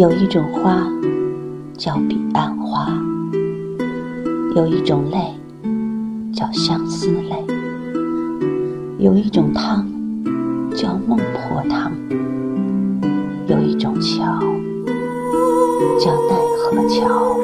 有一种花叫彼岸花有一种泪叫相思泪有一种汤叫孟婆汤有一种桥叫奈何桥